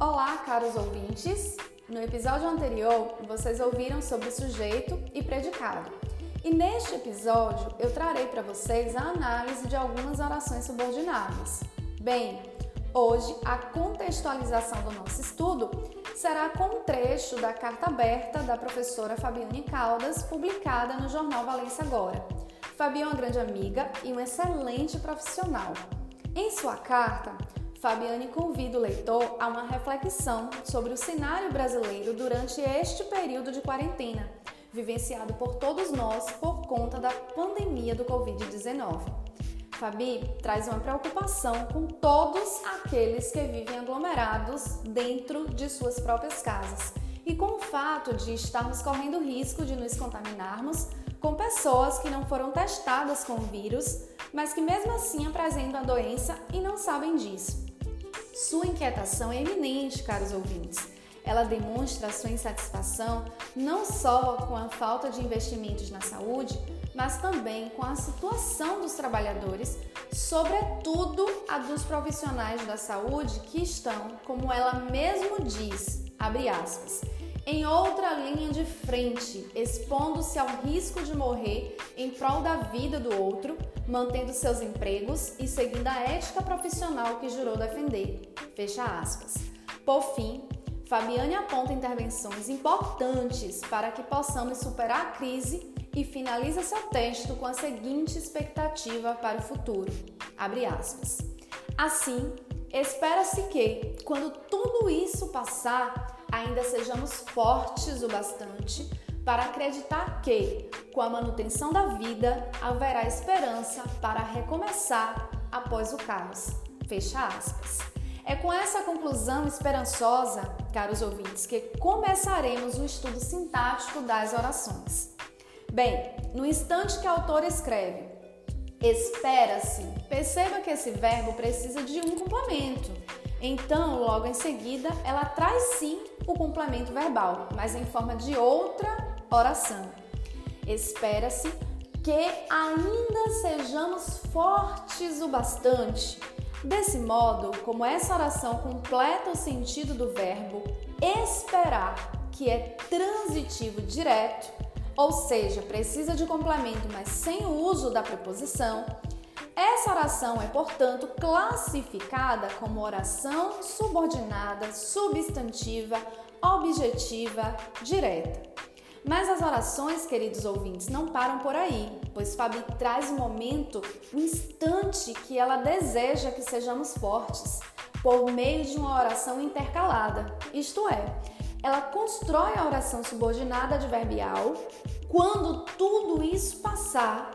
Olá, caros ouvintes! No episódio anterior, vocês ouviram sobre sujeito e predicado. E neste episódio, eu trarei para vocês a análise de algumas orações subordinadas. Bem, hoje a contextualização do nosso estudo será com um trecho da carta aberta da professora Fabiane Caldas, publicada no jornal Valência Agora. Fabi é uma grande amiga e um excelente profissional. Em sua carta, Fabiane convida o leitor a uma reflexão sobre o cenário brasileiro durante este período de quarentena, vivenciado por todos nós por conta da pandemia do Covid-19. Fabi traz uma preocupação com todos aqueles que vivem aglomerados dentro de suas próprias casas e com o fato de estarmos correndo risco de nos contaminarmos com pessoas que não foram testadas com o vírus, mas que mesmo assim apresentam a doença e não sabem disso. Sua inquietação é eminente, caros ouvintes. Ela demonstra sua insatisfação não só com a falta de investimentos na saúde, mas também com a situação dos trabalhadores, sobretudo a dos profissionais da saúde que estão, como ela mesmo diz, abre aspas, em outra linha de frente, expondo-se ao risco de morrer em prol da vida do outro, mantendo seus empregos e seguindo a ética profissional que jurou defender. Fecha aspas. Por fim, Fabiane aponta intervenções importantes para que possamos superar a crise e finaliza seu texto com a seguinte expectativa para o futuro. Abre aspas. Assim, espera-se que, quando tudo isso passar, ainda sejamos fortes o bastante para acreditar que, com a manutenção da vida, haverá esperança para recomeçar após o caos. Fecha aspas. É com essa conclusão esperançosa, caros ouvintes, que começaremos o estudo sintático das orações. Bem, no instante que a autora escreve, espera-se, perceba que esse verbo precisa de um complemento então, logo em seguida, ela traz sim o complemento verbal, mas em forma de outra oração. Espera-se que ainda sejamos fortes o bastante. Desse modo, como essa oração completa o sentido do verbo esperar, que é transitivo direto, ou seja, precisa de complemento, mas sem o uso da preposição, essa oração é, portanto, classificada como oração subordinada, substantiva, objetiva, direta. Mas as orações, queridos ouvintes, não param por aí, pois Fabi traz o momento, o instante que ela deseja que sejamos fortes, por meio de uma oração intercalada. Isto é, ela constrói a oração subordinada adverbial quando tudo isso passar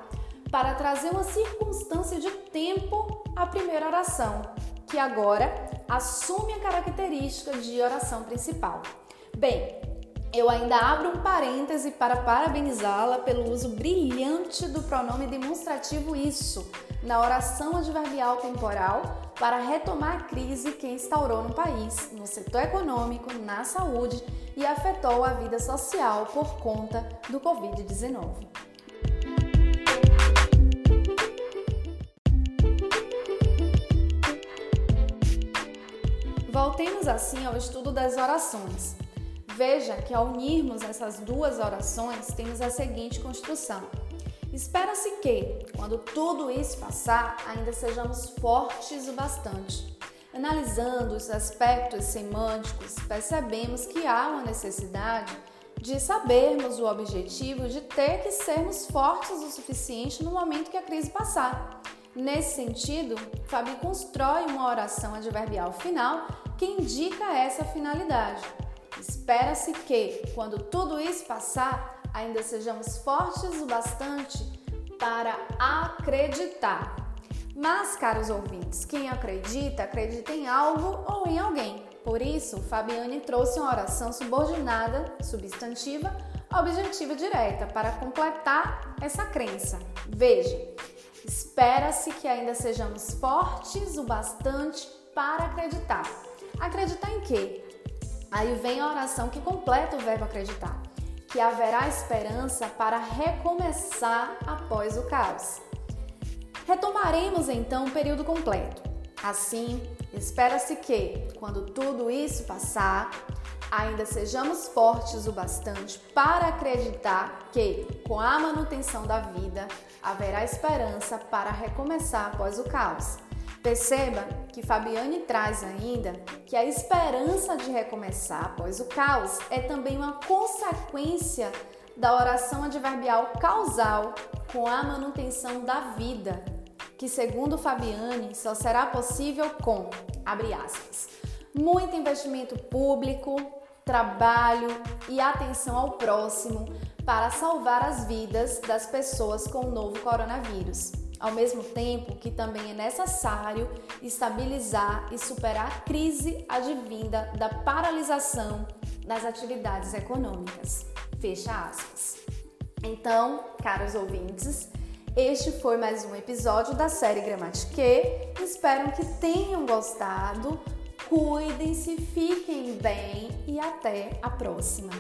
para trazer uma circunstância de tempo à primeira oração, que agora assume a característica de oração principal. Bem, eu ainda abro um parêntese para parabenizá-la pelo uso brilhante do pronome demonstrativo isso na oração adverbial temporal para retomar a crise que instaurou no país, no setor econômico, na saúde e afetou a vida social por conta do Covid-19. Voltemos assim ao estudo das orações. Veja que ao unirmos essas duas orações, temos a seguinte construção. Espera-se que, quando tudo isso passar, ainda sejamos fortes o bastante. Analisando os aspectos semânticos, percebemos que há uma necessidade de sabermos o objetivo de ter que sermos fortes o suficiente no momento que a crise passar. Nesse sentido, Fabi constrói uma oração adverbial final que indica essa finalidade. Espera-se que, quando tudo isso passar, ainda sejamos fortes o bastante para acreditar. Mas, caros ouvintes, quem acredita, acredita em algo ou em alguém. Por isso, Fabiane trouxe uma oração subordinada, substantiva, objetiva direta para completar essa crença. Veja, espera-se que ainda sejamos fortes o bastante para acreditar. Acreditar em quê? Aí vem a oração que completa o verbo acreditar, que haverá esperança para recomeçar após o caos. Retomaremos então o período completo. Assim, espera-se que, quando tudo isso passar, ainda sejamos fortes o bastante para acreditar que, com a manutenção da vida, haverá esperança para recomeçar após o caos. Perceba que Fabiane traz ainda que a esperança de recomeçar após o caos é também uma consequência da oração adverbial causal com a manutenção da vida, que segundo Fabiane só será possível com, abre aspas, muito investimento público, trabalho e atenção ao próximo para salvar as vidas das pessoas com o novo coronavírus. Ao mesmo tempo que também é necessário estabilizar e superar a crise advinda da paralisação das atividades econômicas. Fecha aspas. Então, caros ouvintes, este foi mais um episódio da série Gramatique. Espero que tenham gostado. Cuidem-se, fiquem bem e até a próxima!